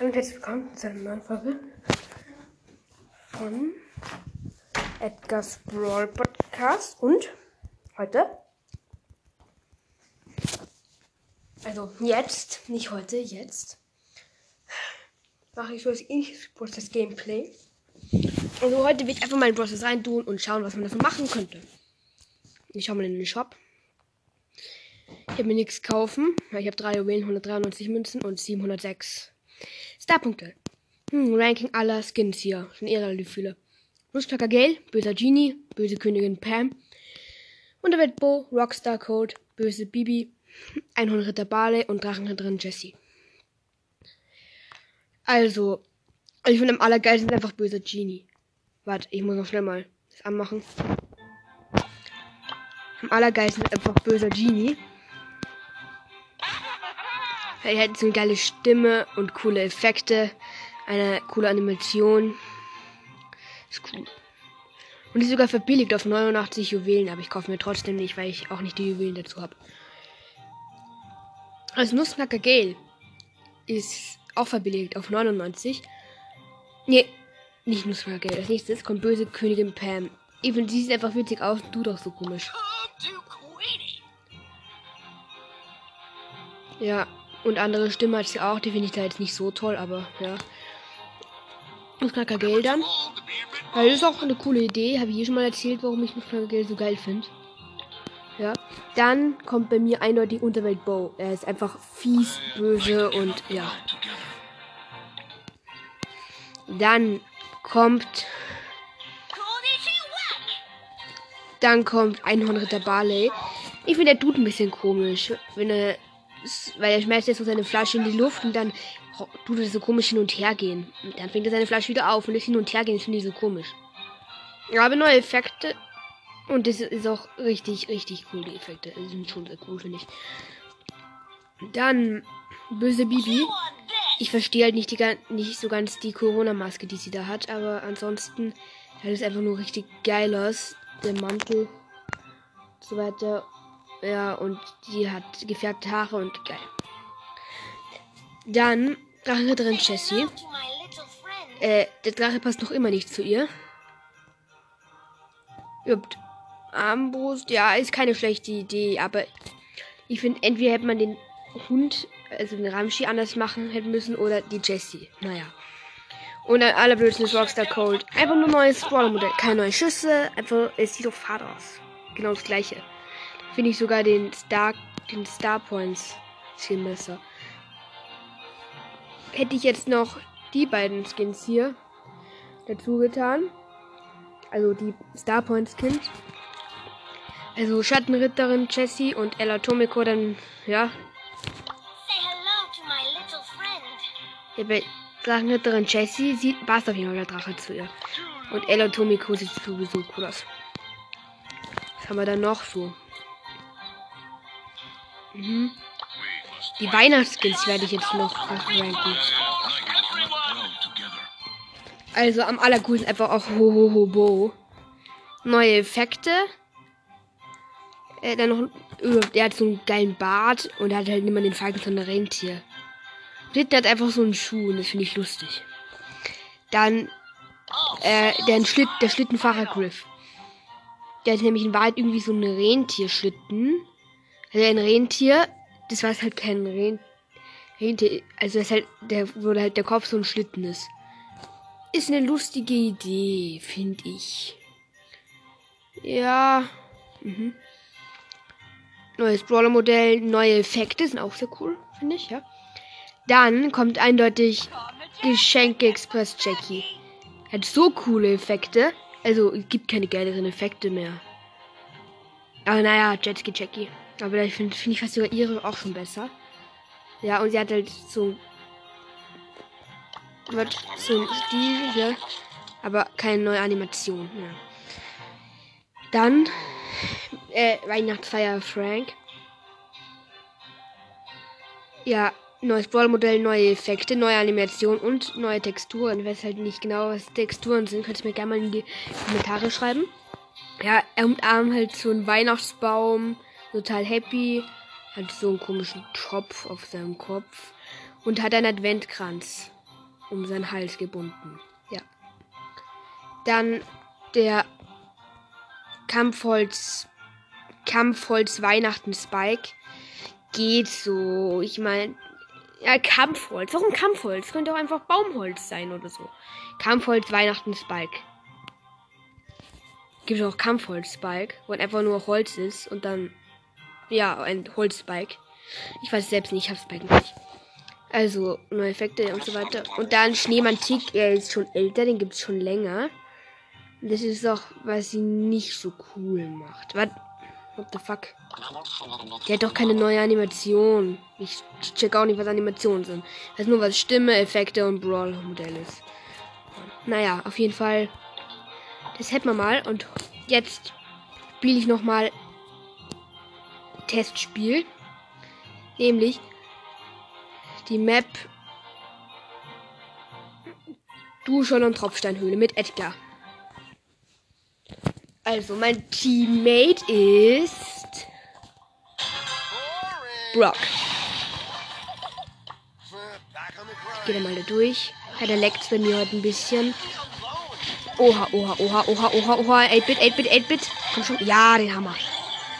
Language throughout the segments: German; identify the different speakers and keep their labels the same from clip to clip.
Speaker 1: Hallo und herzlich willkommen zu einer neuen Folge von Edgar's Brawl Podcast. Und heute, also jetzt, nicht heute, jetzt, mache ich so als ähnliches Prozess Gameplay. Also heute will ich einfach mal in Prozess reintun und schauen, was man davon machen könnte. Ich schau mal in den Shop. Ich habe mir nichts kaufen. Ich habe 3 Juwelen, 193 Münzen und 706 Starpunkte. Hm, Ranking aller Skins hier. Schon eher relativ viele. Nussknacker Gale, böser Genie, böse Königin Pam. Unterwelt Bo, Rockstar Code, böse Bibi, Einhornritter Barley und Drachenritterin Jessie. Also, ich finde am allergeilsten einfach böser Genie. Warte, ich muss noch schnell mal das anmachen. Am allergeilsten einfach böser Genie. Er hat so eine geile Stimme und coole Effekte. Eine coole Animation. Ist cool. Und ist sogar verbilligt auf 89 Juwelen, aber ich kaufe mir trotzdem nicht, weil ich auch nicht die Juwelen dazu habe. Also Nussknacker Gale ist auch verbilligt auf 99. Nee, nicht Nussknacker Gale. Als nächstes kommt böse Königin Pam. Finde, sie sieht einfach witzig aus, du doch so komisch. Ja, und andere Stimme hat sie auch, die finde ich da jetzt nicht so toll, aber ja. Nussknacker Gale dann. Ja, das ist auch eine coole Idee. Habe ich hier schon mal erzählt, warum ich Nussknacker Gale so geil finde. Ja. Dann kommt bei mir eindeutig Unterwelt Bow. Er ist einfach fies, böse und ja. Dann kommt. Dann kommt Einhornritter Barley. Ich finde, der tut ein bisschen komisch. Wenn er weil er schmeißt jetzt so seine Flasche in die Luft und dann tut er so komisch hin und her gehen. Und dann fängt er seine Flasche wieder auf und das hin und her gehen, finde ich so komisch. Ich habe neue Effekte und das ist auch richtig, richtig cool, die Effekte. Die sind schon sehr cool, finde ich. Dann böse Bibi. Ich verstehe halt nicht, die, nicht so ganz die Corona-Maske, die sie da hat, aber ansonsten sieht es einfach nur richtig geil aus. Der Mantel und so weiter. Ja, und die hat gefärbte Haare und geil. Dann Drachenritterin Jessie. Äh, der Drache passt noch immer nicht zu ihr. Übt. Armbrust, ja, ist keine schlechte Idee, aber ich finde, entweder hätte man den Hund, also den Ramschi anders machen hätten müssen oder die Jessie. Naja. Und dann allerblödsten ist Rockstar Cold. Einfach nur neues Brawler-Modell. Keine neuen Schüsse, einfach, es sieht doch fad aus. Genau das gleiche finde ich sogar den Star, den Star Points Skin besser. Hätte ich jetzt noch die beiden Skins hier dazu getan. Also die Star Points Skins. Also Schattenritterin Jessie und Ella Tomiko dann, ja. Ja, bei Drachenritterin Jessie sieht, passt auf jeden Fall der Drache zu ihr. Und Ella Tomiko sieht sowieso cool aus. Was haben wir dann noch so? Mhm. Die Weihnachtsskins werde ich jetzt noch ranken. Also am allercoolsten einfach auch ho ho ho bo. Neue Effekte. Äh, dann noch, der hat so einen geilen Bart und hat halt immer den Falken von der Rentier. Ritter hat einfach so einen Schuh und das finde ich lustig. Dann äh, der, Schlitt, der Schlittenfahrer Griff. Der hat nämlich in Wahrheit irgendwie so einen Rentierschlitten. Also ein Rentier, das war halt kein Ren Rentier, also das halt, der, wo halt der Kopf so ein Schlitten ist. Ist eine lustige Idee, finde ich. Ja. Mhm. Neues Brawler-Modell, neue Effekte sind auch sehr cool, finde ich, ja. Dann kommt eindeutig Geschenke Express Jackie. Hat so coole Effekte. Also, es gibt keine geileren Effekte mehr. Aber naja, Jetski Jackie. Aber ich finde find ich fast sogar ihre auch schon besser. Ja, und sie hat halt so. Wird so ein Stil hier. Aber keine neue Animation. Ja. Dann. Äh, Weihnachtsfeier Frank. Ja, neues Brawlmodell, neue Effekte, neue Animation und neue Texturen. Ich weiß halt nicht genau, was Texturen sind. Könnt ihr mir gerne mal in die Kommentare schreiben. Ja, er umarmt halt so einen Weihnachtsbaum total happy, hat so einen komischen Tropf auf seinem Kopf und hat einen Adventkranz. um seinen Hals gebunden. Ja. Dann der Kampfholz Kampfholz Weihnachten Spike geht so. Ich meine, ja, Kampfholz. Warum Kampfholz? Könnte auch einfach Baumholz sein oder so. Kampfholz Weihnachten Spike. Gibt auch Kampfholz Spike, wo einfach nur Holz ist und dann ja, ein Holzspike. Ich weiß selbst nicht, ich hab's Spike nicht. Also, neue Effekte und so weiter. Und dann Schneemann Tick, er ist schon älter, den gibt's schon länger. Das ist auch, was sie nicht so cool macht. Was? What the fuck? Der hat doch keine neue Animation. Ich check auch nicht, was Animationen sind. Das ist nur, was Stimme, Effekte und Brawl-Modell ist. Naja, auf jeden Fall. Das hätten wir mal. Und jetzt spiele ich nochmal Testspiel. Nämlich die Map Duschon und Tropfsteinhöhle mit Edgar. Also, mein Teammate ist Brock. Ich gehe da mal da durch. Ja, der leckt bei mir heute ein bisschen. Oha, oha, oha, oha, oha, oha. 8-Bit, 8-Bit, 8-Bit. Komm schon. Ja, den Hammer.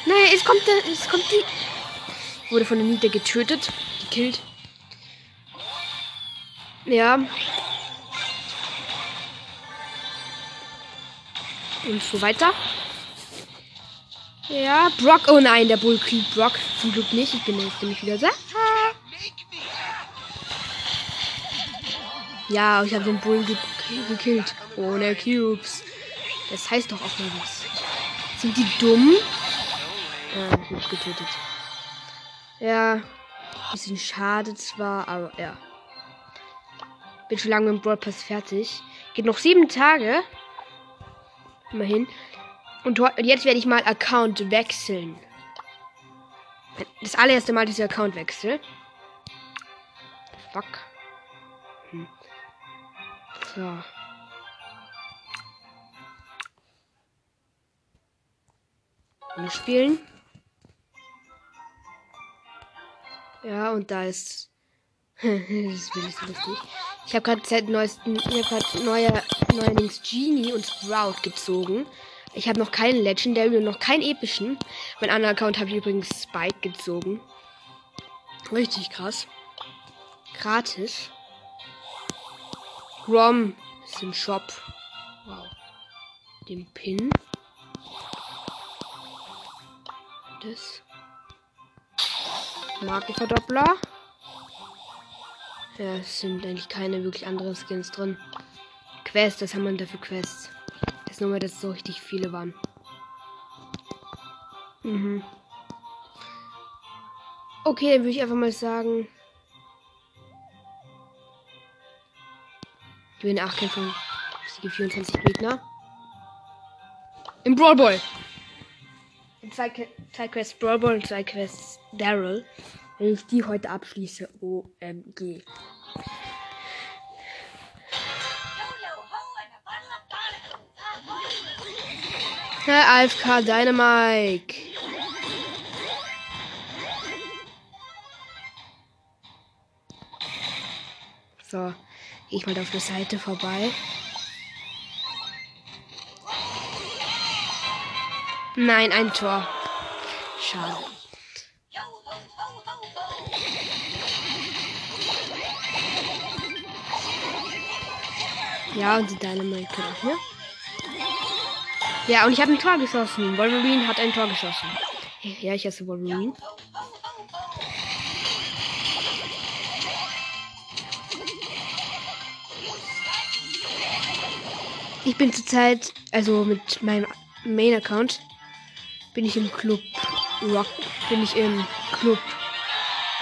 Speaker 1: Nein, es kommt, der, es kommt die. Wurde von der Nita getötet. Gekillt. Ja. Und so weiter. Ja, Brock. Oh nein, der Bull killt Brock. Zum Glück nicht. Ich bin jetzt nämlich wieder da. Ja, ich habe den Bull ge gekillt. Ohne Cubes. Das heißt doch auch mal was. Sind die dumm? Ja, gut getötet. Ja, bisschen schade zwar, aber ja. Bin schon lange im Brawl Pass fertig. Geht noch sieben Tage. Immerhin. Und jetzt werde ich mal Account wechseln. Das allererste Mal dieser Account wechsel. Fuck. Hm. So. Und spielen. Ja, und da ist. das ist wirklich lustig. Ich habe gerade seit neuesten. Ich habe gerade neue, neuerdings Genie und Sprout gezogen. Ich habe noch keinen Legendary und noch keinen epischen. Mein anderer Account habe ich übrigens Spike gezogen. Richtig krass. Gratis. Grom ist im Shop. Wow. Den Pin. Das. Markenverdoppler. Ja, es sind eigentlich keine wirklich anderen Skins drin. Quests, das haben wir dafür Quests. Das ist nur mal, dass so richtig viele waren. Mhm. Okay, dann würde ich einfach mal sagen. Ich bin 8 Kämpfe. Siege 24 Gegner. Im Brawl Ball. Zwei, zwei Quests Brawl und zwei Quests Daryl. Wenn ich die heute abschließe, OMG. Herr AFK Dynamike. So, gehe ich mal auf der Seite vorbei. Nein, ein Tor. Schade. Ja, und die Dynamite auch, ne? Ja, und ich habe ein Tor geschossen. Wolverine hat ein Tor geschossen. Ja, ich hasse Wolverine. Ich bin zurzeit, also mit meinem Main-Account, bin ich im Club Rock, bin ich im Club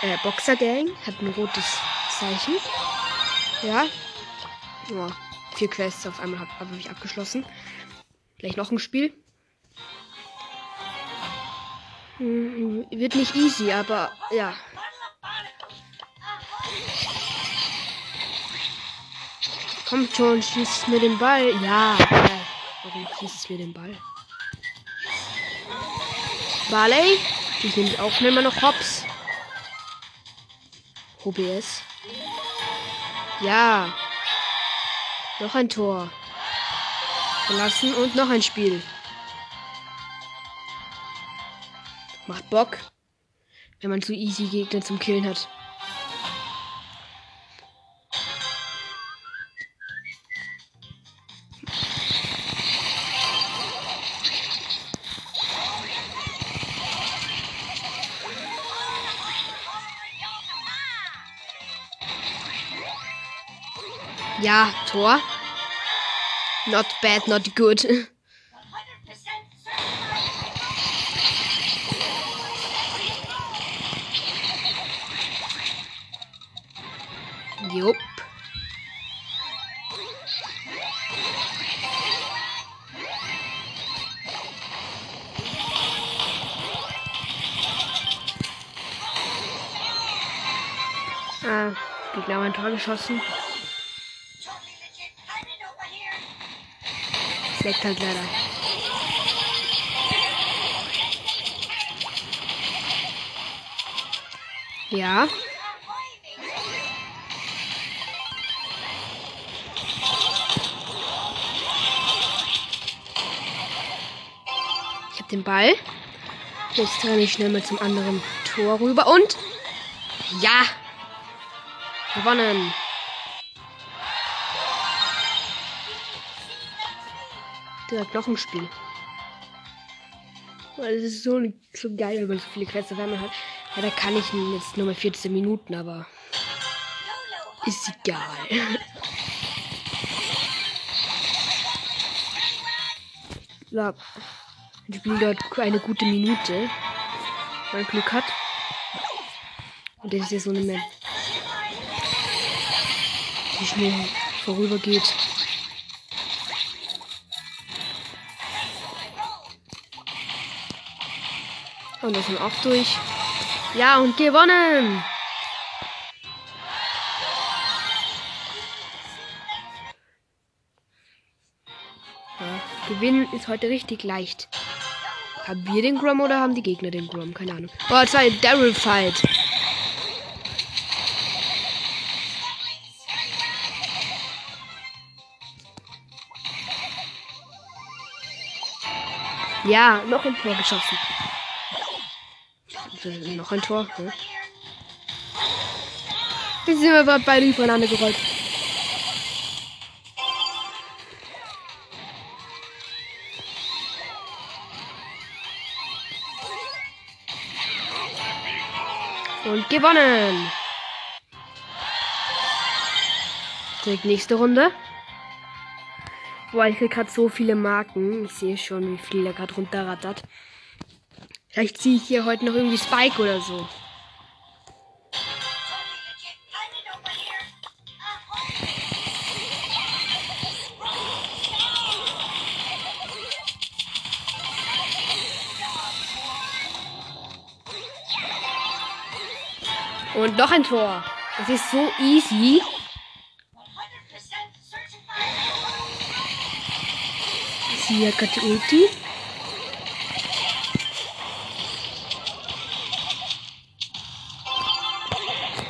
Speaker 1: äh, Boxer Gang, hat ein rotes Zeichen. Ja. ja vier Quests auf einmal habe hab ich abgeschlossen. Gleich noch ein Spiel. Hm, wird nicht easy, aber ja. Kommt schon, schießt mir den Ball. Ja. Warum schießt mir den Ball? Barley. Ich nehme auch immer noch Hops. OBS. Ja. Noch ein Tor. Verlassen und noch ein Spiel. Macht Bock, wenn man so easy Gegner zum Killen hat. Tor. Not bad, not good. Jupp. Ah, Gegner haben ein Tor geschossen. Leckt halt leider. Ja. Ich habe den Ball. Jetzt renne ich schnell mal zum anderen Tor rüber und ja, gewonnen. Direkt noch ein Spiel. Das ist so, so geil, wenn man so viele Quests auf einmal hat. Ja, da kann ich jetzt nur mal 14 Minuten, aber ist egal. So. Ein Spiel dauert eine gute Minute. Wenn man Glück hat. Und das ist ja so eine Map, die schnell vorübergeht. Und das sind auch durch. Ja, und gewonnen! Ja, gewinnen ist heute richtig leicht. Haben wir den Grom oder haben die Gegner den Grom? Keine Ahnung. Oh, es war ein Daryl-Fight. Ja, noch ein Tor geschossen. Noch ein Tor. Ne? Jetzt sind wir beide übereinander gerollt. Und gewonnen. Direkt nächste Runde. Boah, ich krieg gerade so viele Marken. Ich sehe schon, wie viel er gerade runterrattert. Vielleicht ziehe ich hier heute noch irgendwie Spike oder so. Und noch ein Tor. Das ist so easy. Die Ulti.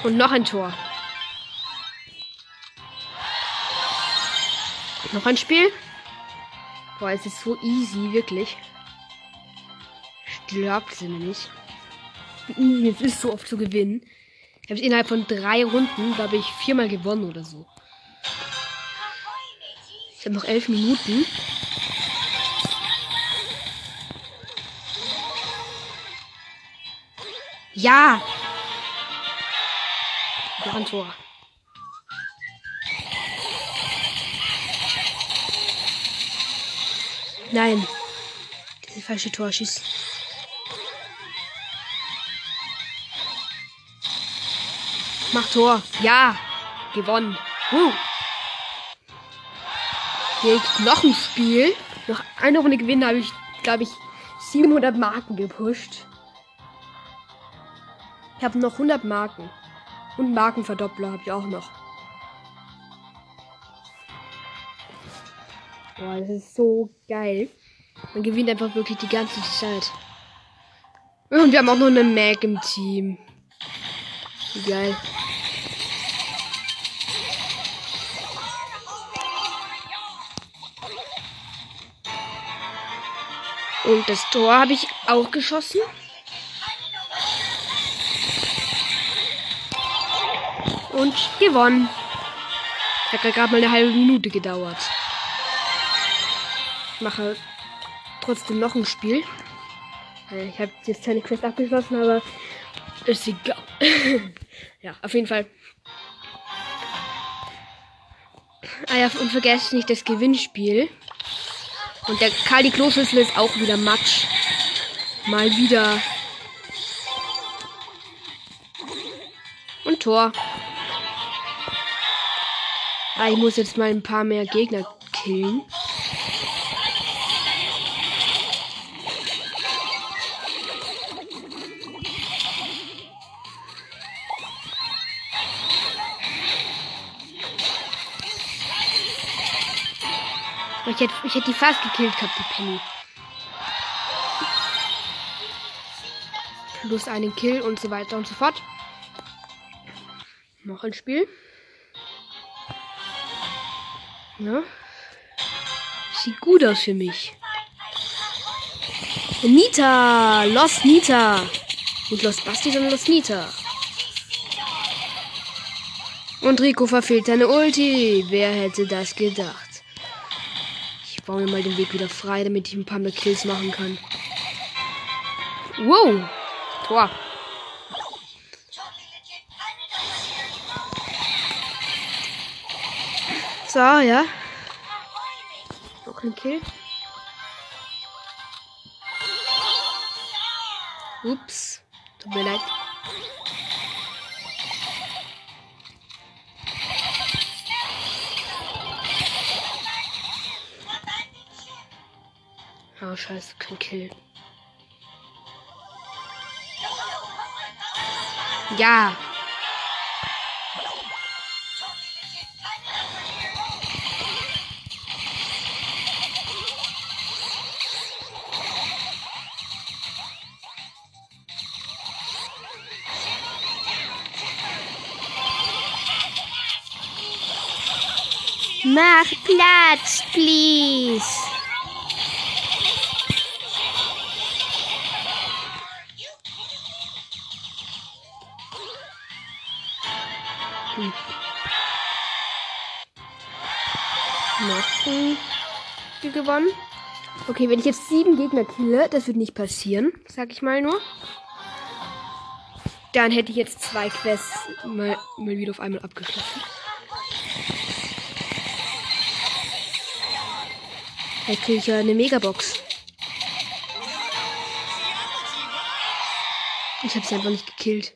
Speaker 1: Und noch ein Tor. Noch ein Spiel. Boah, es ist so easy, wirklich. Glaubt mir nicht. Es ist so oft zu gewinnen. Ich habe innerhalb von drei Runden, glaube ich, viermal gewonnen oder so. Ich habe noch elf Minuten. Ja! Noch ein Tor. Nein. Das falsche Tor schießt. Mach Tor. Ja. Gewonnen. Uh. Hier noch ein Spiel. Noch eine Runde gewinnen habe ich, glaube ich, 700 Marken gepusht. Ich habe noch 100 Marken. Und Markenverdoppler habe ich auch noch. Boah, das ist so geil. Man gewinnt einfach wirklich die ganze Zeit. Und wir haben auch noch eine Mac im Team. Wie geil. Und das Tor habe ich auch geschossen. Und gewonnen. Hat gerade mal eine halbe Minute gedauert. Ich mache trotzdem noch ein Spiel. Äh, ich habe jetzt keine Quest abgeschlossen, aber ist egal. ja, auf jeden Fall. Ah ja, und vergesst nicht das Gewinnspiel. Und der Kali Kloschüssel ist auch wieder Matsch. Mal wieder. Und Tor. Ah, ich muss jetzt mal ein paar mehr Gegner killen. Ich hätte, ich hätte die fast gekillt gehabt, die Penny. Plus einen Kill und so weiter und so fort. Noch ein Spiel. Ja. Sieht gut aus für mich. Nita! Los Nita! Nicht Los Basti, sondern Los Nita. Und Rico verfehlt seine Ulti. Wer hätte das gedacht? baue mir mal den Weg wieder frei, damit ich ein paar mehr Kills machen kann. Wow! Tor. So, ja. Noch ein Kill. Ups. Tut mir leid. Oh, scheiße, kein Kill. Ja. Mach Platz, please. gewonnen. Okay, wenn ich jetzt sieben Gegner kille, das wird nicht passieren, sag ich mal nur. Dann hätte ich jetzt zwei Quests mal, mal wieder auf einmal abgeschlossen. Vielleicht kriege ich ja eine Megabox. Ich habe sie einfach nicht gekillt.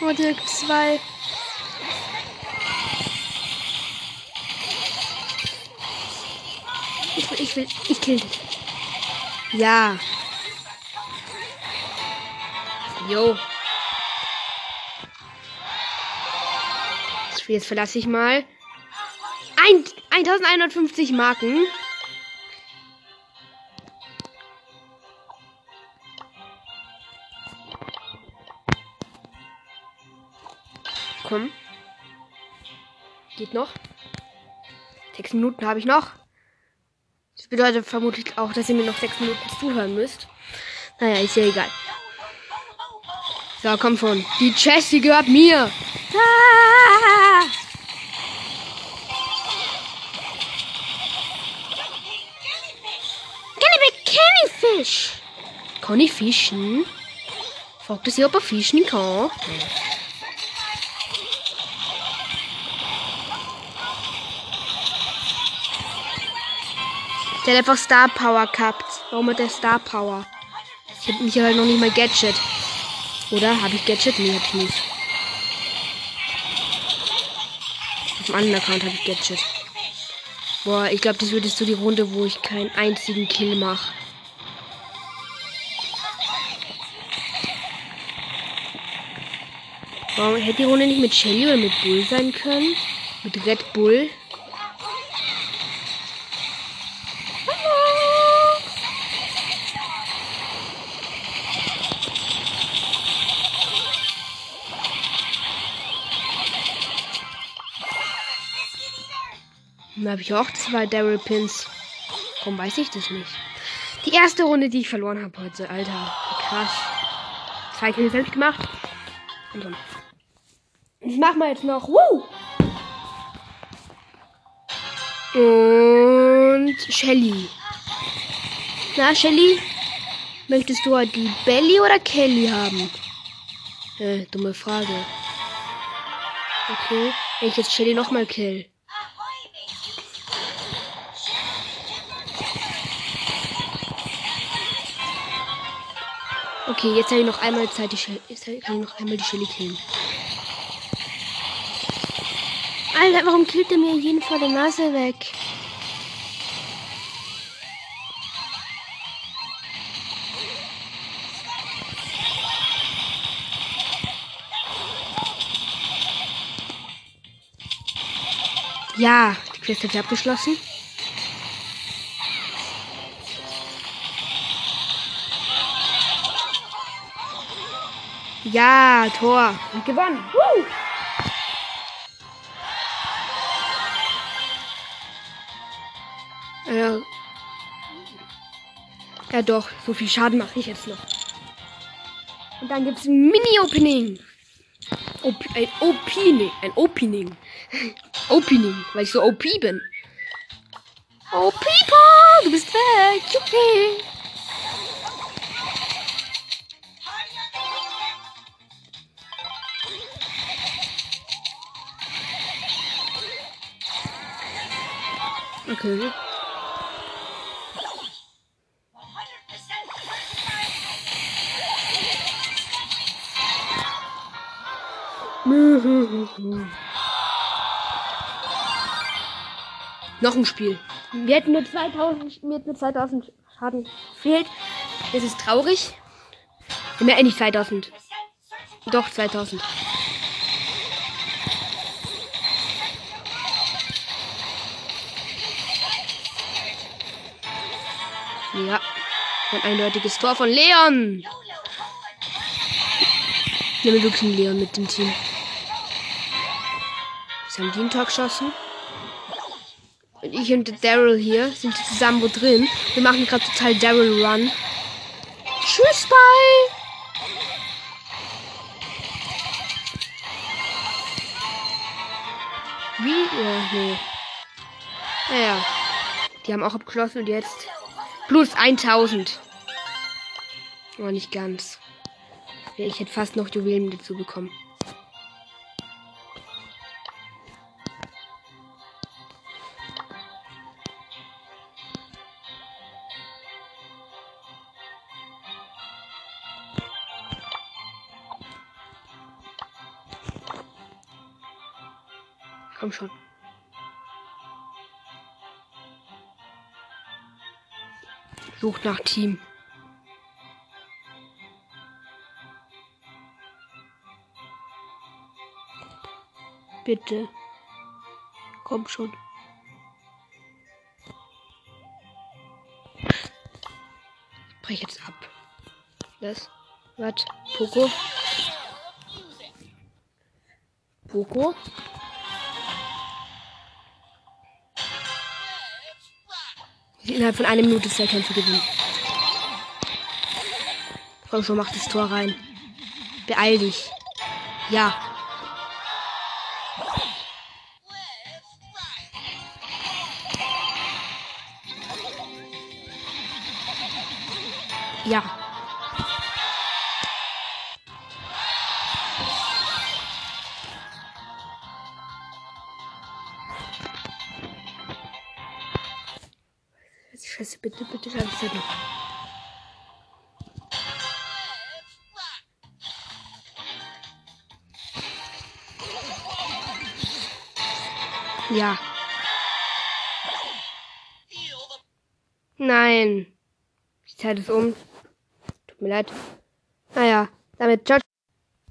Speaker 1: Oh, Dirk 2. kill, ich kill dich. Ja. Jo. Jetzt verlasse ich mal. Ein, 1150 Marken. Komm. Geht noch. Sechs Minuten habe ich noch. Das bedeutet vermutlich auch, dass ihr mir noch sechs Minuten zuhören müsst. Naja, ist ja egal. So, komm schon. Die Jessie gehört mir. Ah! Ich fischen? Fragt sich, ob er fischen kann. Der hat einfach Star Power gehabt. Warum hat der Star Power? Ich habe mich halt noch nicht mal Gadget. Oder? Habe ich Gadget? Nee, hab ich nicht. Auf dem anderen Account habe ich Gadget. Boah, ich glaube, das wird jetzt so die Runde, wo ich keinen einzigen Kill mache. Warum hätte die Runde nicht mit Shelly oder mit Bull sein können? Mit Red Bull? Dann habe ich auch zwei Daryl Pins. Warum weiß ich das nicht? Die erste Runde, die ich verloren habe heute, Alter. Krass. Zwei Kills habe ich gemacht. Und so. Das machen wir jetzt noch. Woo! Und Shelly. Na, Shelly? Möchtest du heute die Belly oder Kelly haben? Äh, dumme Frage. Okay. Wenn ich jetzt Shelly nochmal kill. Okay, jetzt habe ich noch einmal Zeit, die Shelly, kann ich noch einmal die Shelly killen. Alter, warum killt er mir jeden Fall der Nase weg? Ja, die Quest hat sich abgeschlossen. Ja, Tor. Und gewonnen. Woo! Ja. ja doch, so viel Schaden mache ich jetzt noch. Und dann gibt es ein Mini-Opening. Op ein Opening. Ein Opening. Opening, weil ich so OP bin. Oh, People, du bist weg. Okay. Noch ein Spiel. Wir hätten nur 2000, mir hätten nur 2000 Schaden fehlt. Das ist traurig. Mehr nicht 2000. Doch 2000. Ja. Ein eindeutiges Tor von Leon. Wir haben wirklich einen Leon mit dem Team. Jetzt haben die ein Tor geschossen. Ich und Daryl hier sind zusammen wo drin. Wir machen gerade total Daryl Run. Tschüss, bye! Wie? Ja, nee. Naja. Die haben auch abgeschlossen und jetzt plus 1000. Aber nicht ganz. Ich hätte fast noch Juwelen dazu bekommen. Komm schon. Sucht nach Team. Bitte. Komm schon. Ich brech jetzt ab. Das. Was? Poco? Poco? Innerhalb von einer Minute zwei Kämpfe gewinnen. Komm schon, mach das Tor rein. Beeil dich. Ja. Ja. Nein. Die Zeit ist um. Tut mir leid. Naja, damit ciao.